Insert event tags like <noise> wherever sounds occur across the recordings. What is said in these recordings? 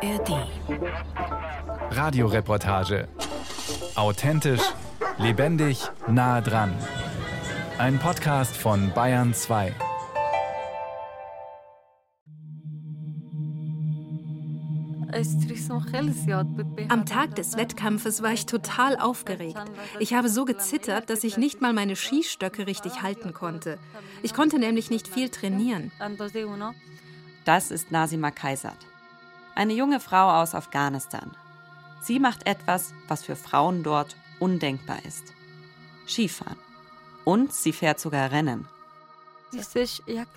ARD. Radioreportage. Authentisch, lebendig, nah dran. Ein Podcast von Bayern 2. Am Tag des Wettkampfes war ich total aufgeregt. Ich habe so gezittert, dass ich nicht mal meine Skistöcke richtig halten konnte. Ich konnte nämlich nicht viel trainieren. Das ist Nasima Kaisat, eine junge Frau aus Afghanistan. Sie macht etwas, was für Frauen dort undenkbar ist. Skifahren. Und sie fährt sogar Rennen.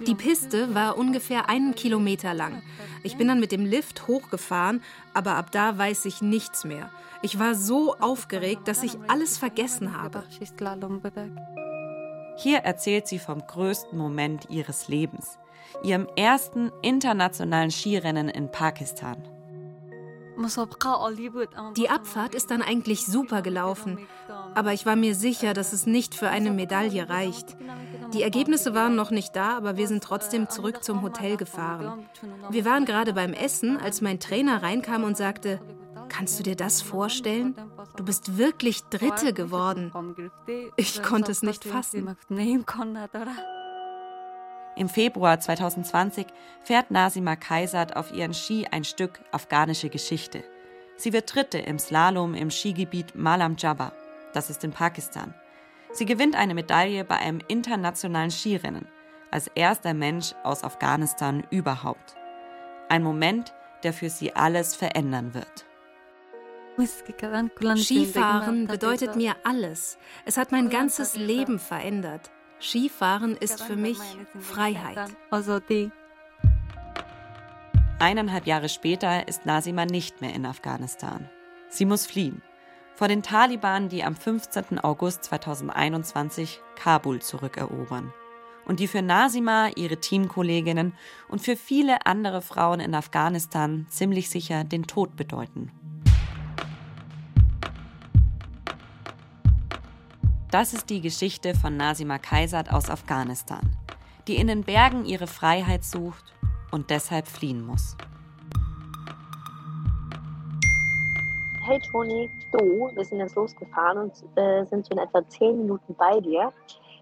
Die Piste war ungefähr einen Kilometer lang. Ich bin dann mit dem Lift hochgefahren, aber ab da weiß ich nichts mehr. Ich war so aufgeregt, dass ich alles vergessen habe. Hier erzählt sie vom größten Moment ihres Lebens, ihrem ersten internationalen Skirennen in Pakistan. Die Abfahrt ist dann eigentlich super gelaufen, aber ich war mir sicher, dass es nicht für eine Medaille reicht. Die Ergebnisse waren noch nicht da, aber wir sind trotzdem zurück zum Hotel gefahren. Wir waren gerade beim Essen, als mein Trainer reinkam und sagte, Kannst du dir das vorstellen? Du bist wirklich Dritte geworden. Ich konnte es nicht fassen. Im Februar 2020 fährt Nasima Kaisat auf ihren Ski ein Stück afghanische Geschichte. Sie wird Dritte im Slalom im Skigebiet Malam Jabba. Das ist in Pakistan. Sie gewinnt eine Medaille bei einem internationalen Skirennen, als erster Mensch aus Afghanistan überhaupt. Ein Moment, der für sie alles verändern wird. Skifahren bedeutet mir alles. Es hat mein ganzes Leben verändert. Skifahren ist für mich Freiheit. Eineinhalb Jahre später ist Nasima nicht mehr in Afghanistan. Sie muss fliehen. Vor den Taliban, die am 15. August 2021 Kabul zurückerobern. Und die für Nasima, ihre Teamkolleginnen und für viele andere Frauen in Afghanistan ziemlich sicher den Tod bedeuten. Das ist die Geschichte von Nasima Kaisat aus Afghanistan, die in den Bergen ihre Freiheit sucht und deshalb fliehen muss. Hey Toni, du, wir sind jetzt losgefahren und äh, sind so in etwa zehn Minuten bei dir.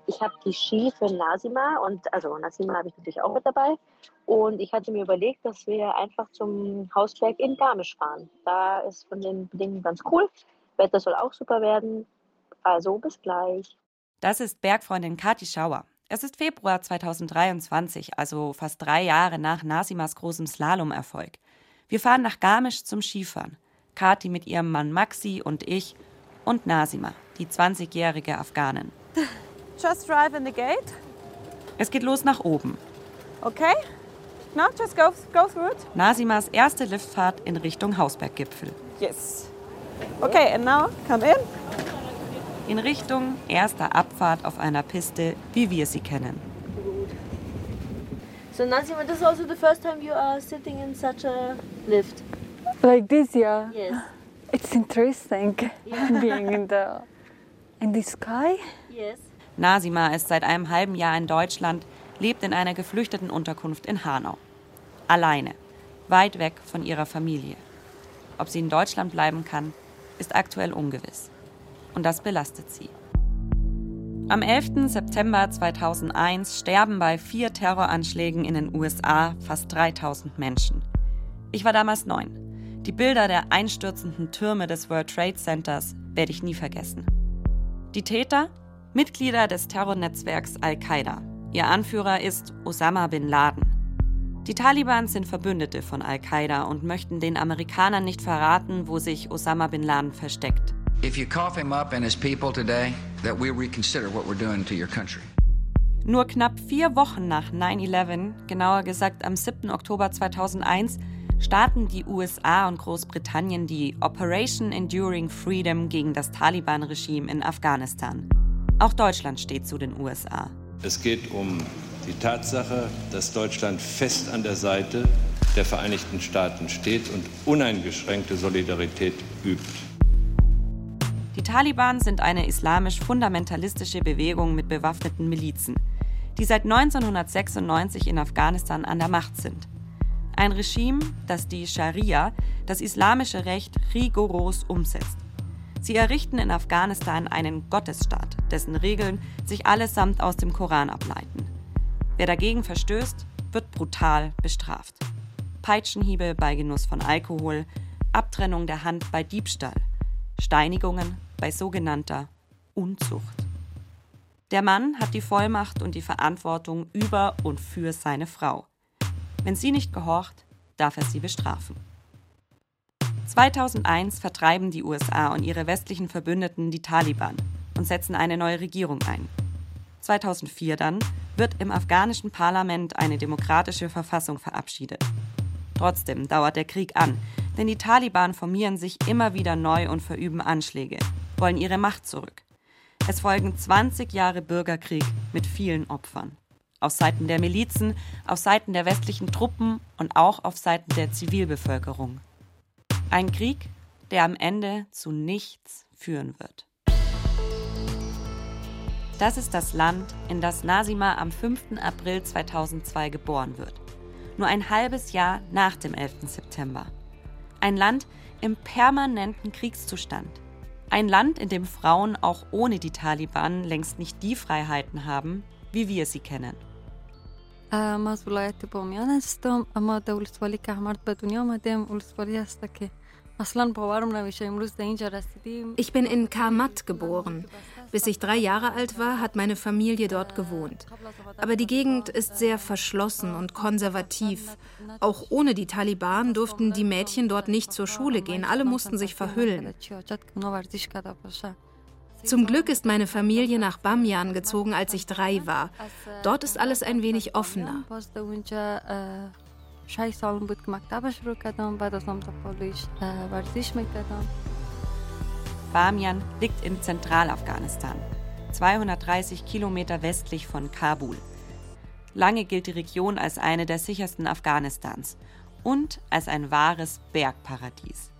Ich habe die Ski für Nasima und also Nasima habe ich natürlich auch mit dabei. Und ich hatte mir überlegt, dass wir einfach zum Hausberg in Garmisch fahren. Da ist von den Bedingungen ganz cool. Wetter soll auch super werden. Also bis gleich. Das ist Bergfreundin Kati Schauer. Es ist Februar 2023, also fast drei Jahre nach Nasimas großem Slalomerfolg. Wir fahren nach Garmisch zum Skifahren. Kati mit ihrem Mann Maxi und ich und Nasima, die 20-jährige Afghanin. <laughs> Just drive in the gate. Es geht los nach oben. Okay? No, just go, go through it. Nasimas erste Liftfahrt in Richtung Hausberggipfel. Yes. Okay, and now come in in Richtung erster Abfahrt auf einer Piste, wie wir sie kennen. So Nazima, this is also the first time you are sitting in such a lift. Like this, yeah. Yes. It's interesting yeah. <laughs> being in the in the sky. Yes. Nasima ist seit einem halben Jahr in Deutschland, lebt in einer geflüchteten Unterkunft in Hanau. Alleine, weit weg von ihrer Familie. Ob sie in Deutschland bleiben kann, ist aktuell ungewiss und das belastet sie. Am 11. September 2001 sterben bei vier Terroranschlägen in den USA fast 3000 Menschen. Ich war damals neun. Die Bilder der einstürzenden Türme des World Trade Centers werde ich nie vergessen. Die Täter? Mitglieder des Terrornetzwerks Al-Qaida. Ihr Anführer ist Osama bin Laden. Die Taliban sind Verbündete von Al-Qaida und möchten den Amerikanern nicht verraten, wo sich Osama bin Laden versteckt. If you cough him up and his people today, that we reconsider what we're doing to your country. Nur knapp vier Wochen nach 9-11, genauer gesagt am 7. Oktober 2001, starten die USA und Großbritannien die Operation Enduring Freedom gegen das Taliban-Regime in Afghanistan. Auch Deutschland steht zu den USA. Es geht um die Tatsache, dass Deutschland fest an der Seite der Vereinigten Staaten steht und uneingeschränkte Solidarität übt. Taliban sind eine islamisch-fundamentalistische Bewegung mit bewaffneten Milizen, die seit 1996 in Afghanistan an der Macht sind. Ein Regime, das die Scharia, das islamische Recht, rigoros umsetzt. Sie errichten in Afghanistan einen Gottesstaat, dessen Regeln sich allesamt aus dem Koran ableiten. Wer dagegen verstößt, wird brutal bestraft. Peitschenhiebe bei Genuss von Alkohol, Abtrennung der Hand bei Diebstahl, Steinigungen bei sogenannter Unzucht. Der Mann hat die Vollmacht und die Verantwortung über und für seine Frau. Wenn sie nicht gehorcht, darf er sie bestrafen. 2001 vertreiben die USA und ihre westlichen Verbündeten die Taliban und setzen eine neue Regierung ein. 2004 dann wird im afghanischen Parlament eine demokratische Verfassung verabschiedet. Trotzdem dauert der Krieg an, denn die Taliban formieren sich immer wieder neu und verüben Anschläge, wollen ihre Macht zurück. Es folgen 20 Jahre Bürgerkrieg mit vielen Opfern. Auf Seiten der Milizen, auf Seiten der westlichen Truppen und auch auf Seiten der Zivilbevölkerung. Ein Krieg, der am Ende zu nichts führen wird. Das ist das Land, in das Nasima am 5. April 2002 geboren wird. Nur ein halbes Jahr nach dem 11. September. Ein Land im permanenten Kriegszustand. Ein Land, in dem Frauen auch ohne die Taliban längst nicht die Freiheiten haben, wie wir sie kennen. Ich bin in Karmat geboren. Bis ich drei Jahre alt war, hat meine Familie dort gewohnt. Aber die Gegend ist sehr verschlossen und konservativ. Auch ohne die Taliban durften die Mädchen dort nicht zur Schule gehen. Alle mussten sich verhüllen. Zum Glück ist meine Familie nach Bamyan gezogen, als ich drei war. Dort ist alles ein wenig offener. شش سالم بود که مکتب شروع کردم بعد از هم ورزش میکردم Bamian liegt in Zentralafghanistan, 230 Kilometer westlich von Kabul. Lange gilt die Region als eine der sichersten Afghanistans und als ein wahres Bergparadies.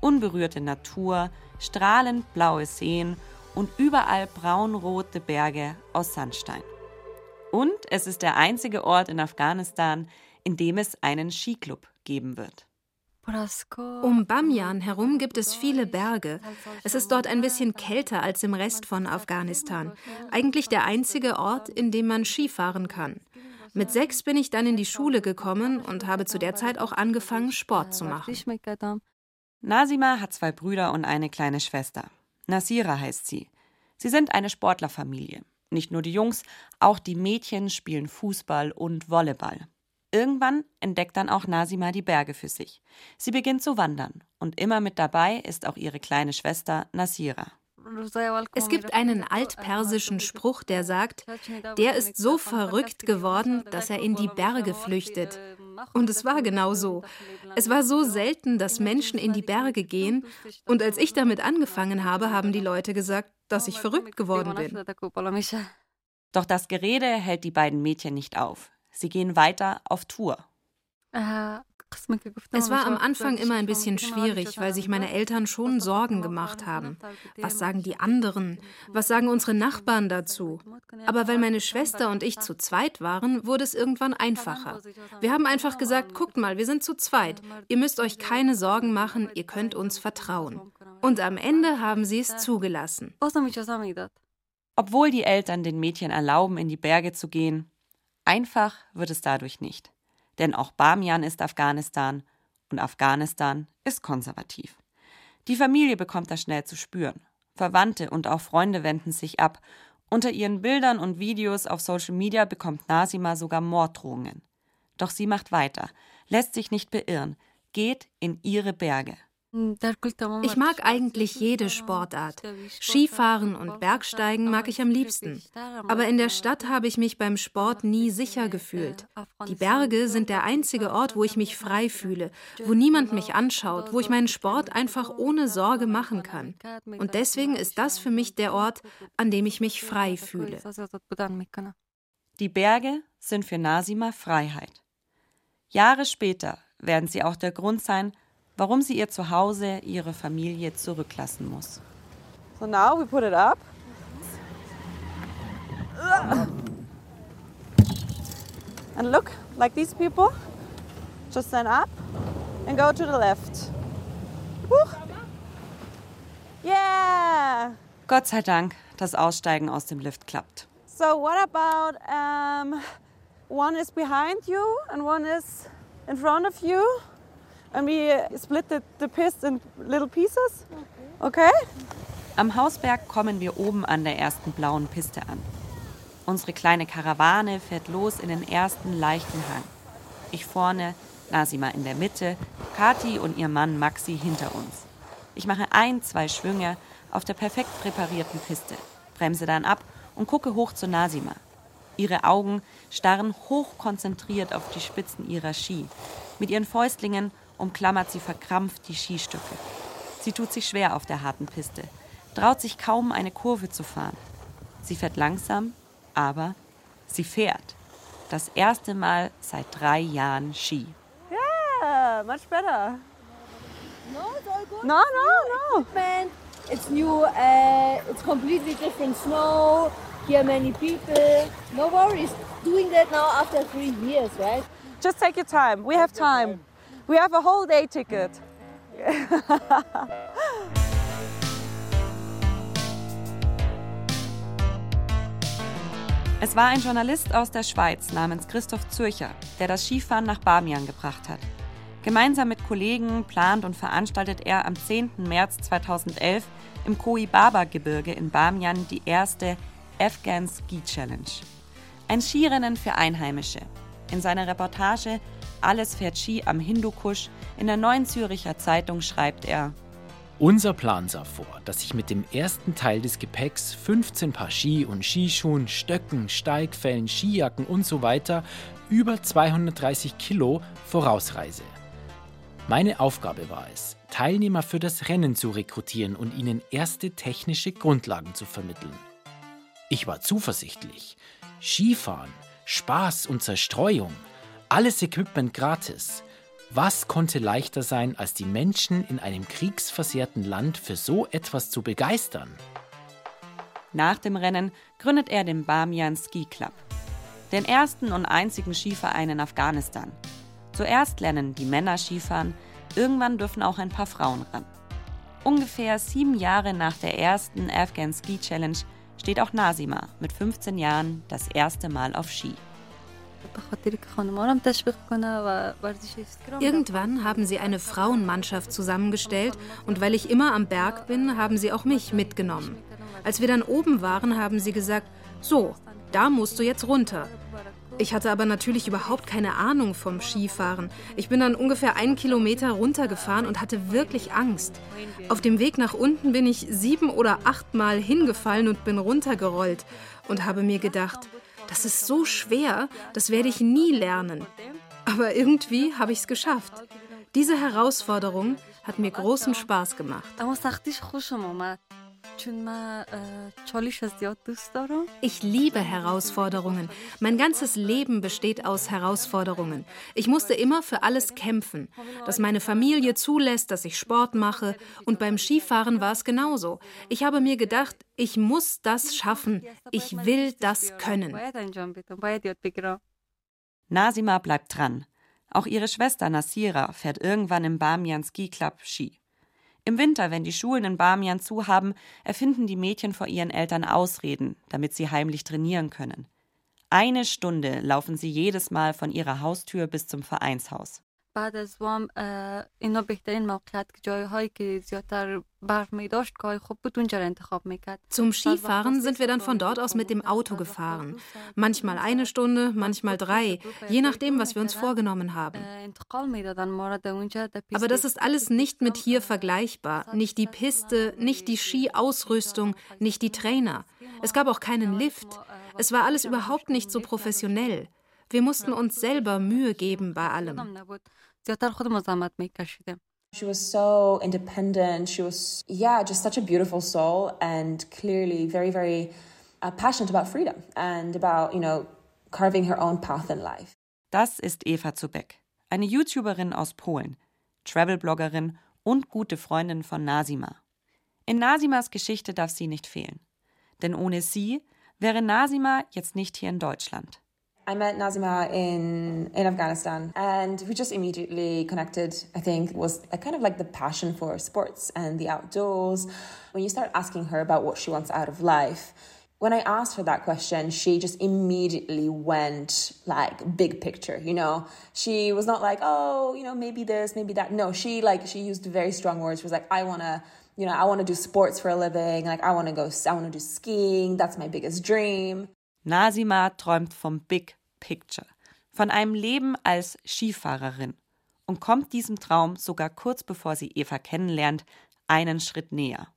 Unberührte Natur, strahlend blaue Seen und überall braunrote Berge aus Sandstein. Und es ist der einzige Ort in Afghanistan, in dem es einen Skiclub geben wird. Um Bamyan herum gibt es viele Berge. Es ist dort ein bisschen kälter als im Rest von Afghanistan. Eigentlich der einzige Ort, in dem man Skifahren kann. Mit sechs bin ich dann in die Schule gekommen und habe zu der Zeit auch angefangen, Sport zu machen. Nasima hat zwei Brüder und eine kleine Schwester. Nasira heißt sie. Sie sind eine Sportlerfamilie. Nicht nur die Jungs, auch die Mädchen spielen Fußball und Volleyball. Irgendwann entdeckt dann auch Nasima die Berge für sich. Sie beginnt zu wandern und immer mit dabei ist auch ihre kleine Schwester Nasira. Es gibt einen altpersischen Spruch, der sagt, der ist so verrückt geworden, dass er in die Berge flüchtet. Und es war genau so. Es war so selten, dass Menschen in die Berge gehen. Und als ich damit angefangen habe, haben die Leute gesagt, dass ich verrückt geworden bin. Doch das Gerede hält die beiden Mädchen nicht auf. Sie gehen weiter auf Tour. Es war am Anfang immer ein bisschen schwierig, weil sich meine Eltern schon Sorgen gemacht haben. Was sagen die anderen? Was sagen unsere Nachbarn dazu? Aber weil meine Schwester und ich zu zweit waren, wurde es irgendwann einfacher. Wir haben einfach gesagt, guckt mal, wir sind zu zweit. Ihr müsst euch keine Sorgen machen, ihr könnt uns vertrauen. Und am Ende haben sie es zugelassen. Obwohl die Eltern den Mädchen erlauben, in die Berge zu gehen, Einfach wird es dadurch nicht. Denn auch Bamian ist Afghanistan und Afghanistan ist konservativ. Die Familie bekommt das schnell zu spüren. Verwandte und auch Freunde wenden sich ab. Unter ihren Bildern und Videos auf Social Media bekommt Nasima sogar Morddrohungen. Doch sie macht weiter, lässt sich nicht beirren, geht in ihre Berge. Ich mag eigentlich jede Sportart. Skifahren und Bergsteigen mag ich am liebsten. Aber in der Stadt habe ich mich beim Sport nie sicher gefühlt. Die Berge sind der einzige Ort, wo ich mich frei fühle, wo niemand mich anschaut, wo ich meinen Sport einfach ohne Sorge machen kann. Und deswegen ist das für mich der Ort, an dem ich mich frei fühle. Die Berge sind für Nasima Freiheit. Jahre später werden sie auch der Grund sein, warum sie ihr Zuhause, ihre Familie zurücklassen muss. So now we put it up. And look, like these people, Just stand up and go to the left. Woo. Yeah. Gott sei Dank, das Aussteigen aus dem Lift klappt. So what about um, one is behind you and one is in front of you? And we split the, the pist in little pieces? Okay? Am Hausberg kommen wir oben an der ersten blauen Piste an. Unsere kleine Karawane fährt los in den ersten leichten Hang. Ich vorne, Nasima in der Mitte, Kati und ihr Mann Maxi hinter uns. Ich mache ein, zwei Schwünge auf der perfekt präparierten Piste, bremse dann ab und gucke hoch zu Nasima. Ihre Augen starren hochkonzentriert auf die Spitzen ihrer Ski. Mit ihren Fäustlingen umklammert sie verkrampft die Skistücke. Sie tut sich schwer auf der harten Piste, traut sich kaum eine Kurve zu fahren. Sie fährt langsam, aber sie fährt. Das erste Mal seit drei Jahren Ski. Yeah, much better. No, it's all good. No, no, no. Man, it's new. Uh, it's completely different snow. Here many people. No worries. Doing that now after three years, right? Just take your time. We have time. We have a whole day ticket. Es war ein Journalist aus der Schweiz namens Christoph Zürcher, der das Skifahren nach Bamian gebracht hat. Gemeinsam mit Kollegen plant und veranstaltet er am 10. März 2011 im Koibaba-Gebirge in Bamian die erste Afghan Ski Challenge. Ein Skirennen für Einheimische. In seiner Reportage Alles fährt Ski am Hindukusch in der Neuen Züricher Zeitung schreibt er, unser Plan sah vor, dass ich mit dem ersten Teil des Gepäcks 15 Paar Ski und Skischuhen, Stöcken, Steigfällen, Skijacken und so weiter über 230 Kilo vorausreise. Meine Aufgabe war es, Teilnehmer für das Rennen zu rekrutieren und ihnen erste technische Grundlagen zu vermitteln. Ich war zuversichtlich. Skifahren, Spaß und Zerstreuung, alles Equipment gratis. Was konnte leichter sein, als die Menschen in einem kriegsversehrten Land für so etwas zu begeistern? Nach dem Rennen gründet er den Bamian Ski Club, den ersten und einzigen Skiverein in Afghanistan. Zuerst lernen die Männer Skifahren, irgendwann dürfen auch ein paar Frauen ran. Ungefähr sieben Jahre nach der ersten Afghan Ski Challenge steht auch Nasima mit 15 Jahren das erste Mal auf Ski. Irgendwann haben sie eine Frauenmannschaft zusammengestellt und weil ich immer am Berg bin, haben sie auch mich mitgenommen. Als wir dann oben waren, haben sie gesagt, so, da musst du jetzt runter. Ich hatte aber natürlich überhaupt keine Ahnung vom Skifahren. Ich bin dann ungefähr einen Kilometer runtergefahren und hatte wirklich Angst. Auf dem Weg nach unten bin ich sieben oder achtmal hingefallen und bin runtergerollt und habe mir gedacht, das ist so schwer, das werde ich nie lernen. Aber irgendwie habe ich es geschafft. Diese Herausforderung hat mir großen Spaß gemacht. Ich liebe Herausforderungen. Mein ganzes Leben besteht aus Herausforderungen. Ich musste immer für alles kämpfen. Dass meine Familie zulässt, dass ich Sport mache. Und beim Skifahren war es genauso. Ich habe mir gedacht, ich muss das schaffen. Ich will das können. Nasima bleibt dran. Auch ihre Schwester Nasira fährt irgendwann im Bamian Ski Club Ski. Im Winter, wenn die Schulen in Bamian zu haben, erfinden die Mädchen vor ihren Eltern Ausreden, damit sie heimlich trainieren können. Eine Stunde laufen sie jedes Mal von ihrer Haustür bis zum Vereinshaus. بعد از وام اینا بهترین موقعیت جایهایی که زیادتر برف می داشت که خوب بود اونجا رو انتخاب میکرد Zum Skifahren sind wir dann von dort aus mit dem Auto gefahren. Manchmal eine Stunde, manchmal drei, je nachdem, was wir uns vorgenommen haben. Aber das ist alles nicht mit hier vergleichbar. Nicht die Piste, nicht die Skiausrüstung, nicht die Trainer. Es gab auch keinen Lift. Es war alles überhaupt nicht so professionell. Wir mussten uns selber Mühe geben bei allem. She was so independent. She was, yeah, just such a beautiful soul and clearly very, very uh, passionate about freedom and about, you know, carving her own path in life. Das ist Eva Zubeck, eine YouTuberin aus Polen, Travelbloggerin und gute Freundin von Nasima. In Nasimas Geschichte darf sie nicht fehlen. Denn ohne sie wäre Nasima jetzt nicht hier in Deutschland. I met Nazima in, in Afghanistan and we just immediately connected. I think was a kind of like the passion for sports and the outdoors. When you start asking her about what she wants out of life, when I asked her that question, she just immediately went like big picture, you know. She was not like, oh, you know, maybe this, maybe that. No, she like she used very strong words. She was like, I wanna, you know, I wanna do sports for a living. Like I wanna go, I wanna do skiing. That's my biggest dream. Nasima träumt vom Big Picture, von einem Leben als Skifahrerin und kommt diesem Traum sogar kurz bevor sie Eva kennenlernt, einen Schritt näher.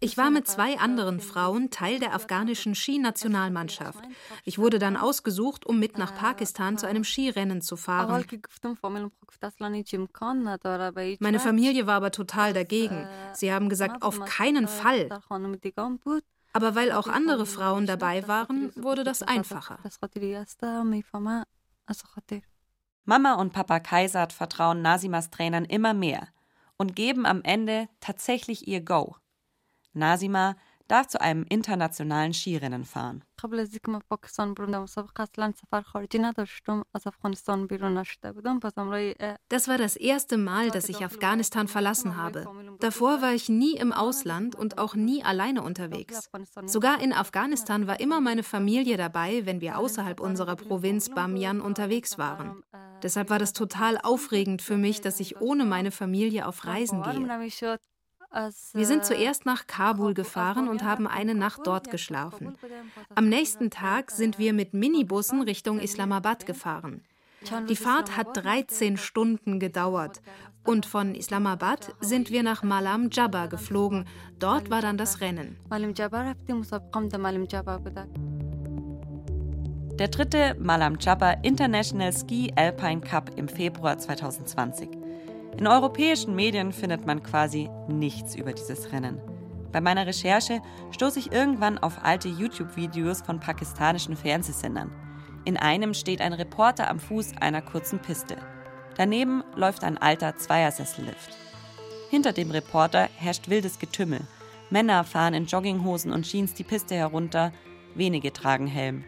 Ich war mit zwei anderen Frauen Teil der afghanischen Skinationalmannschaft. Ich wurde dann ausgesucht, um mit nach Pakistan zu einem Skirennen zu fahren. Meine Familie war aber total dagegen. Sie haben gesagt, auf keinen Fall. Aber weil auch andere Frauen dabei waren, wurde das einfacher. Mama und Papa Kaisat vertrauen Nasimas Trainern immer mehr und geben am Ende tatsächlich ihr Go. Nasima darf zu einem internationalen Skirennen fahren. Das war das erste Mal, dass ich Afghanistan verlassen habe. Davor war ich nie im Ausland und auch nie alleine unterwegs. Sogar in Afghanistan war immer meine Familie dabei, wenn wir außerhalb unserer Provinz Bamiyan unterwegs waren. Deshalb war das total aufregend für mich, dass ich ohne meine Familie auf Reisen gehe. Wir sind zuerst nach Kabul gefahren und haben eine Nacht dort geschlafen. Am nächsten Tag sind wir mit Minibussen Richtung Islamabad gefahren. Die Fahrt hat 13 Stunden gedauert. Und von Islamabad sind wir nach Malam Jabba geflogen. Dort war dann das Rennen. Der dritte Malam Jabba International Ski Alpine Cup im Februar 2020. In europäischen Medien findet man quasi nichts über dieses Rennen. Bei meiner Recherche stoße ich irgendwann auf alte YouTube-Videos von pakistanischen Fernsehsendern. In einem steht ein Reporter am Fuß einer kurzen Piste. Daneben läuft ein alter Zweiersessellift. Hinter dem Reporter herrscht wildes Getümmel. Männer fahren in Jogginghosen und Jeans die Piste herunter, wenige tragen Helm.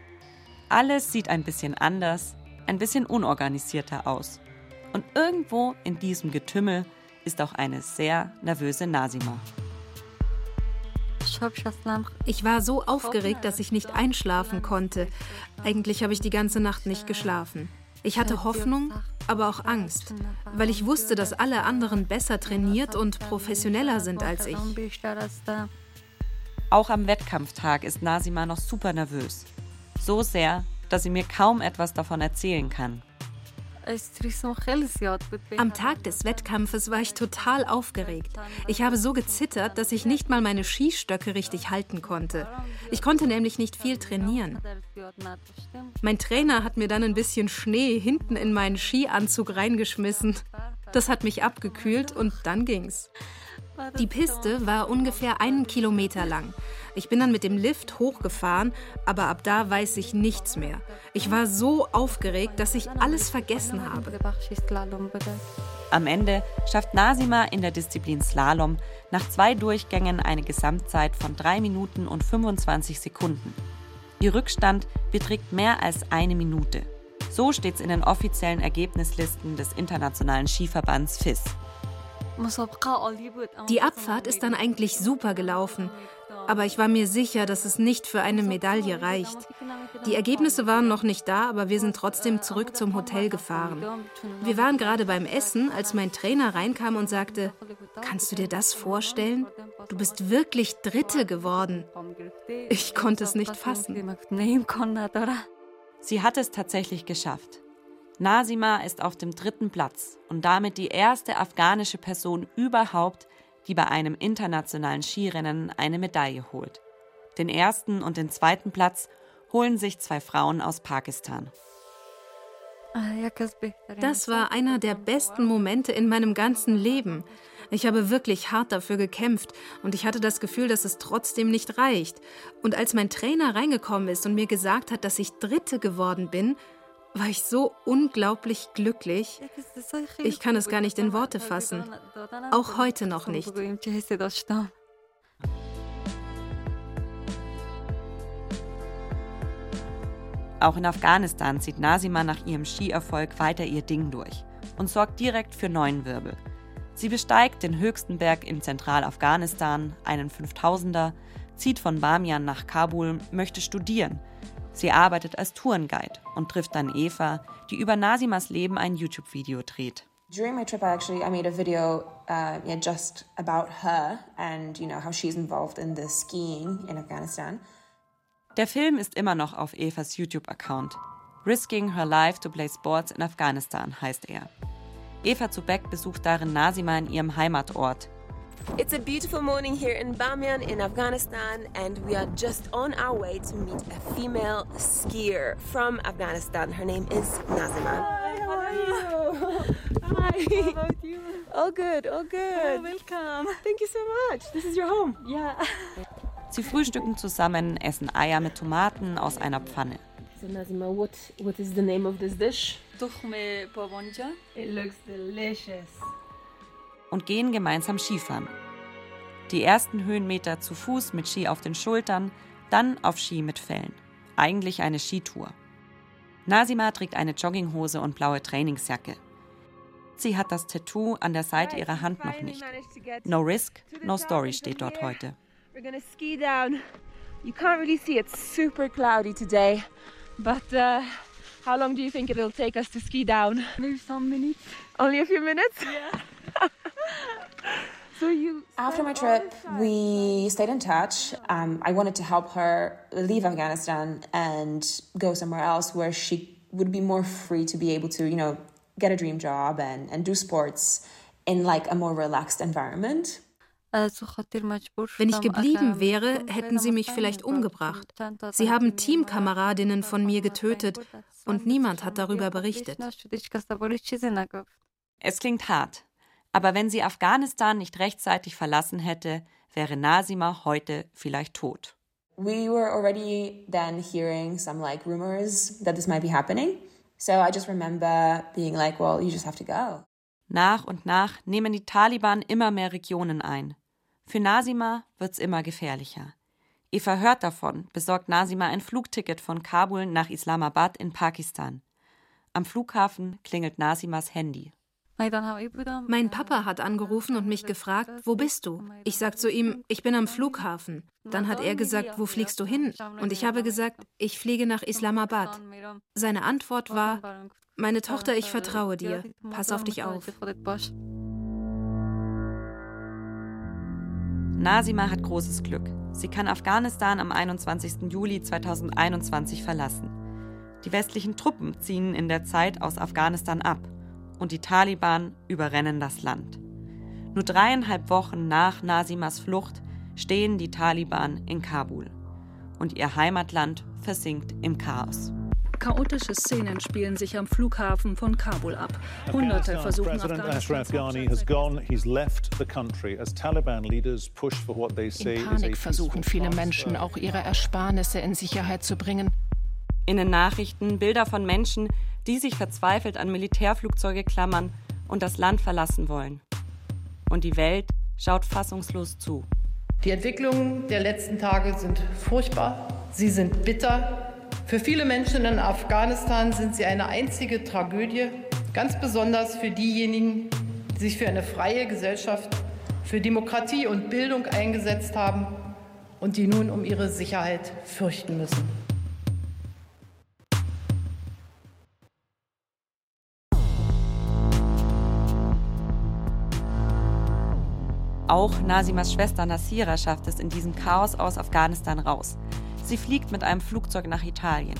Alles sieht ein bisschen anders, ein bisschen unorganisierter aus. Und irgendwo in diesem Getümmel ist auch eine sehr nervöse Nasima. Ich war so aufgeregt, dass ich nicht einschlafen konnte. Eigentlich habe ich die ganze Nacht nicht geschlafen. Ich hatte Hoffnung, aber auch Angst, weil ich wusste, dass alle anderen besser trainiert und professioneller sind als ich. Auch am Wettkampftag ist Nasima noch super nervös. So sehr, dass sie mir kaum etwas davon erzählen kann. Am Tag des Wettkampfes war ich total aufgeregt. Ich habe so gezittert, dass ich nicht mal meine Skistöcke richtig halten konnte. Ich konnte nämlich nicht viel trainieren. Mein Trainer hat mir dann ein bisschen Schnee hinten in meinen Skianzug reingeschmissen. Das hat mich abgekühlt und dann ging's. Die Piste war ungefähr einen Kilometer lang. Ich bin dann mit dem Lift hochgefahren, aber ab da weiß ich nichts mehr. Ich war so aufgeregt, dass ich alles vergessen habe. Am Ende schafft Nasima in der Disziplin Slalom nach zwei Durchgängen eine Gesamtzeit von 3 Minuten und 25 Sekunden. Ihr Rückstand beträgt mehr als eine Minute. So steht es in den offiziellen Ergebnislisten des Internationalen Skiverbands FIS. Die Abfahrt ist dann eigentlich super gelaufen, aber ich war mir sicher, dass es nicht für eine Medaille reicht. Die Ergebnisse waren noch nicht da, aber wir sind trotzdem zurück zum Hotel gefahren. Wir waren gerade beim Essen, als mein Trainer reinkam und sagte, kannst du dir das vorstellen? Du bist wirklich Dritte geworden. Ich konnte es nicht fassen. Sie hat es tatsächlich geschafft. Nasima ist auf dem dritten Platz und damit die erste afghanische Person überhaupt, die bei einem internationalen Skirennen eine Medaille holt. Den ersten und den zweiten Platz holen sich zwei Frauen aus Pakistan. Das war einer der besten Momente in meinem ganzen Leben. Ich habe wirklich hart dafür gekämpft und ich hatte das Gefühl, dass es trotzdem nicht reicht. Und als mein Trainer reingekommen ist und mir gesagt hat, dass ich Dritte geworden bin, war ich so unglaublich glücklich. Ich kann es gar nicht in Worte fassen. Auch heute noch nicht. Auch in Afghanistan zieht Nasima nach ihrem Skierfolg weiter ihr Ding durch und sorgt direkt für neuen Wirbel. Sie besteigt den höchsten Berg in Zentralafghanistan, einen 5000er, zieht von Bamian nach Kabul, möchte studieren. Sie arbeitet als Tourenguide und trifft dann Eva, die über Nasimas Leben ein YouTube-Video dreht. During my trip, I actually I made a video uh, yeah, just about her and you know how she's involved in the skiing in Afghanistan. Der Film ist immer noch auf Evas YouTube-Account. Risking Her Life to Play Sports in Afghanistan heißt er. Eva Zubek besucht darin Nasima in ihrem Heimatort. It's a beautiful morning here in Bamyan in Afghanistan and we are just on our way to meet a female skier from Afghanistan. Her name is Nazima. Hi, how are you? Hi. How about you? All good, all oh, good. Oh, welcome. Thank you so much. This is your home. Yeah. Sie frühstücken zusammen, essen Eier mit Tomaten aus einer Pfanne. So Nazima, what what is the name of this dish? Tukhme pavonja. It looks delicious. Und gehen gemeinsam Skifahren. Die ersten Höhenmeter zu Fuß mit Ski auf den Schultern, dann auf Ski mit Fellen. Eigentlich eine Skitour. Nasima trägt eine Jogginghose und blaue Trainingsjacke. Sie hat das Tattoo an der Seite ihrer Hand noch nicht. No risk, no story steht dort heute. We're gonna ski down. You can't really see, it's super cloudy today. But uh, how long do you think it'll take us to ski down? Maybe some minutes. Only a few minutes? Yeah. <laughs> <laughs> so you After my trip, we stayed in touch. Um, I wanted to help her leave Afghanistan and go somewhere else where she would be more free to be able to, you know, get a dream job and, and do sports in like a more relaxed environment. Wenn ich geblieben wäre, hätten sie mich vielleicht umgebracht. Sie haben Teamkameradinnen von mir getötet und niemand hat darüber berichtet. Es klingt hart, aber wenn sie Afghanistan nicht rechtzeitig verlassen hätte, wäre Nasima heute vielleicht tot. We were already then hearing some like rumors that this might be happening. So I just remember being like, well, you just have to go. Nach und nach nehmen die Taliban immer mehr Regionen ein. Für Nasima wird's immer gefährlicher. Eva hört davon, besorgt Nasima ein Flugticket von Kabul nach Islamabad in Pakistan. Am Flughafen klingelt Nasimas Handy. Mein Papa hat angerufen und mich gefragt, wo bist du? Ich sag zu ihm, ich bin am Flughafen. Dann hat er gesagt, wo fliegst du hin? Und ich habe gesagt, ich fliege nach Islamabad. Seine Antwort war, meine Tochter, ich vertraue dir. Pass auf dich auf. Nasima hat großes Glück. Sie kann Afghanistan am 21. Juli 2021 verlassen. Die westlichen Truppen ziehen in der Zeit aus Afghanistan ab und die Taliban überrennen das Land. Nur dreieinhalb Wochen nach Nasimas Flucht stehen die Taliban in Kabul und ihr Heimatland versinkt im Chaos. Chaotische Szenen spielen sich am Flughafen von Kabul ab. Hunderte versuchen President Afghanistan Ashraf Ghani has gone. He's left the country as Taliban leaders push for what they say In Panik versuchen viele Menschen auch ihre Ersparnisse in Sicherheit zu bringen. In den Nachrichten Bilder von Menschen, die sich verzweifelt an Militärflugzeuge klammern und das Land verlassen wollen. Und die Welt schaut fassungslos zu. Die Entwicklungen der letzten Tage sind furchtbar. Sie sind bitter. Für viele Menschen in Afghanistan sind sie eine einzige Tragödie. Ganz besonders für diejenigen, die sich für eine freie Gesellschaft, für Demokratie und Bildung eingesetzt haben und die nun um ihre Sicherheit fürchten müssen. Auch Nasimas Schwester Nasira schafft es in diesem Chaos aus Afghanistan raus. Sie fliegt mit einem Flugzeug nach Italien.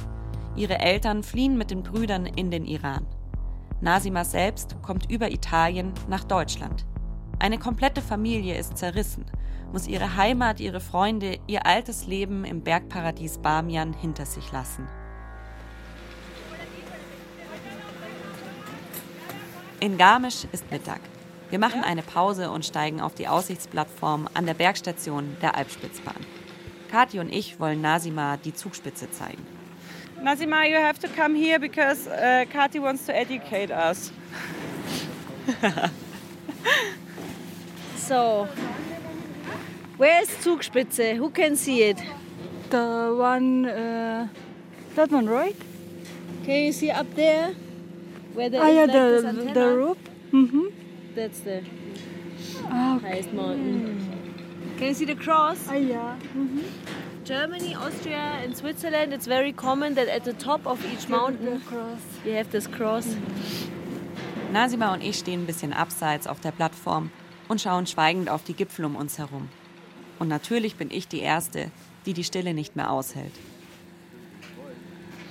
Ihre Eltern fliehen mit den Brüdern in den Iran. Nasima selbst kommt über Italien nach Deutschland. Eine komplette Familie ist zerrissen, muss ihre Heimat, ihre Freunde, ihr altes Leben im Bergparadies Bamian hinter sich lassen. In Garmisch ist Mittag. Wir machen eine Pause und steigen auf die Aussichtsplattform an der Bergstation der Alpspitzbahn. Kathi und ich wollen Nasima die Zugspitze zeigen. Nazima, you have to come here because uh, Kati wants to educate us. So, where's Zugspitze? Who can see it? The one, uh, that one, right? Can you see up there? Where there Ah, is yeah, like the- this the rope? Mm-hmm. That's the Ah, highest mountain. Can you see the cross? Ah, yeah. Mm-hmm. Germany, Austria, and Switzerland, it's very common that at the top of each mountain you have this cross. Nasima und ich stehen ein bisschen abseits auf der Plattform und schauen schweigend auf die Gipfel um uns herum. Und natürlich bin ich die Erste, die die Stille nicht mehr aushält.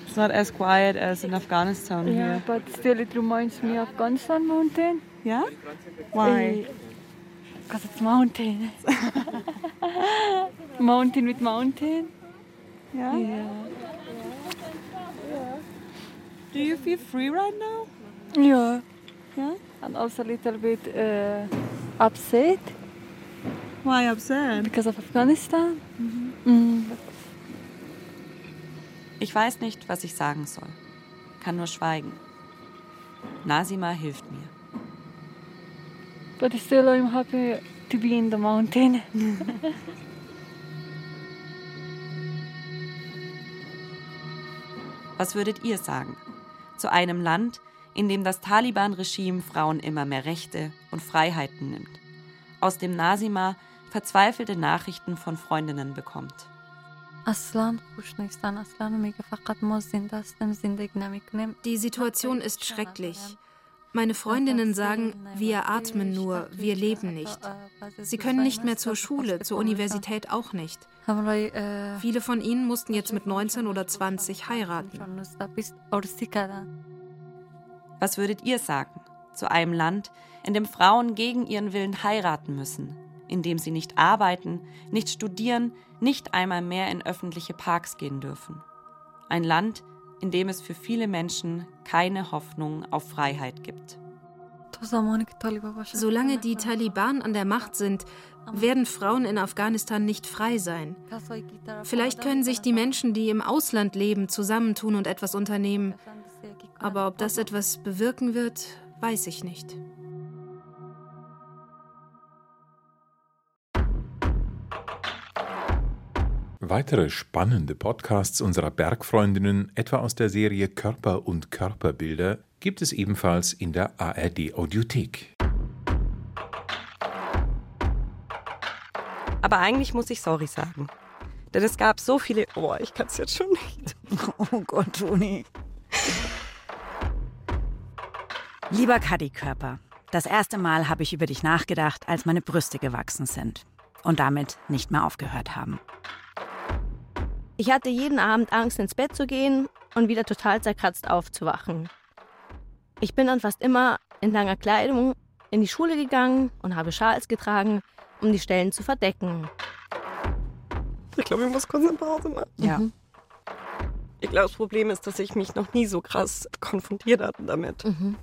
It's not as quiet as in Afghanistan Yeah, but still it reminds me of Afghanistan mountain. Yeah? Why? Because it's mountain. <laughs> mountain with mountain. Yeah? Yeah. Do you feel free right now? Yeah. Yeah? And also a little bit uh, upset. Why upset? Because of Afghanistan. Mm. Ich weiß nicht, was ich sagen soll. Kann nur schweigen. Nasima hilft mir but still I'm happy to be in the mountain. <laughs> Was würdet ihr sagen? Zu einem Land, in dem das Taliban-Regime Frauen immer mehr Rechte und Freiheiten nimmt. Aus dem Nasima verzweifelte Nachrichten von Freundinnen bekommt. Die Situation ist schrecklich. Meine Freundinnen sagen, wir atmen nur, wir leben nicht. Sie können nicht mehr zur Schule, zur Universität auch nicht. Viele von ihnen mussten jetzt mit 19 oder 20 heiraten. Was würdet ihr sagen zu einem Land, in dem Frauen gegen ihren Willen heiraten müssen, in dem sie nicht arbeiten, nicht studieren, nicht einmal mehr in öffentliche Parks gehen dürfen? Ein Land, in dem es für viele Menschen keine Hoffnung auf Freiheit gibt. Solange die Taliban an der Macht sind, werden Frauen in Afghanistan nicht frei sein. Vielleicht können sich die Menschen, die im Ausland leben, zusammentun und etwas unternehmen. Aber ob das etwas bewirken wird, weiß ich nicht. Weitere spannende Podcasts unserer Bergfreundinnen, etwa aus der Serie Körper und Körperbilder, gibt es ebenfalls in der ARD Audiothek. Aber eigentlich muss ich sorry sagen. Denn es gab so viele. Oh, ich kann es jetzt schon nicht. <laughs> Oh Gott, Toni. Lieber Kaddi-Körper, das erste Mal habe ich über dich nachgedacht, als meine Brüste gewachsen sind und damit nicht mehr aufgehört haben. Ich hatte jeden Abend Angst, ins Bett zu gehen und wieder total zerkratzt aufzuwachen. Ich bin dann fast immer in langer Kleidung in die Schule gegangen und habe Schals getragen, um die Stellen zu verdecken. Ich glaube, ich muss kurz eine Pause machen. Ja. Mhm. Ich glaube, das Problem ist, dass ich mich noch nie so krass konfrontiert hatte damit. Mhm.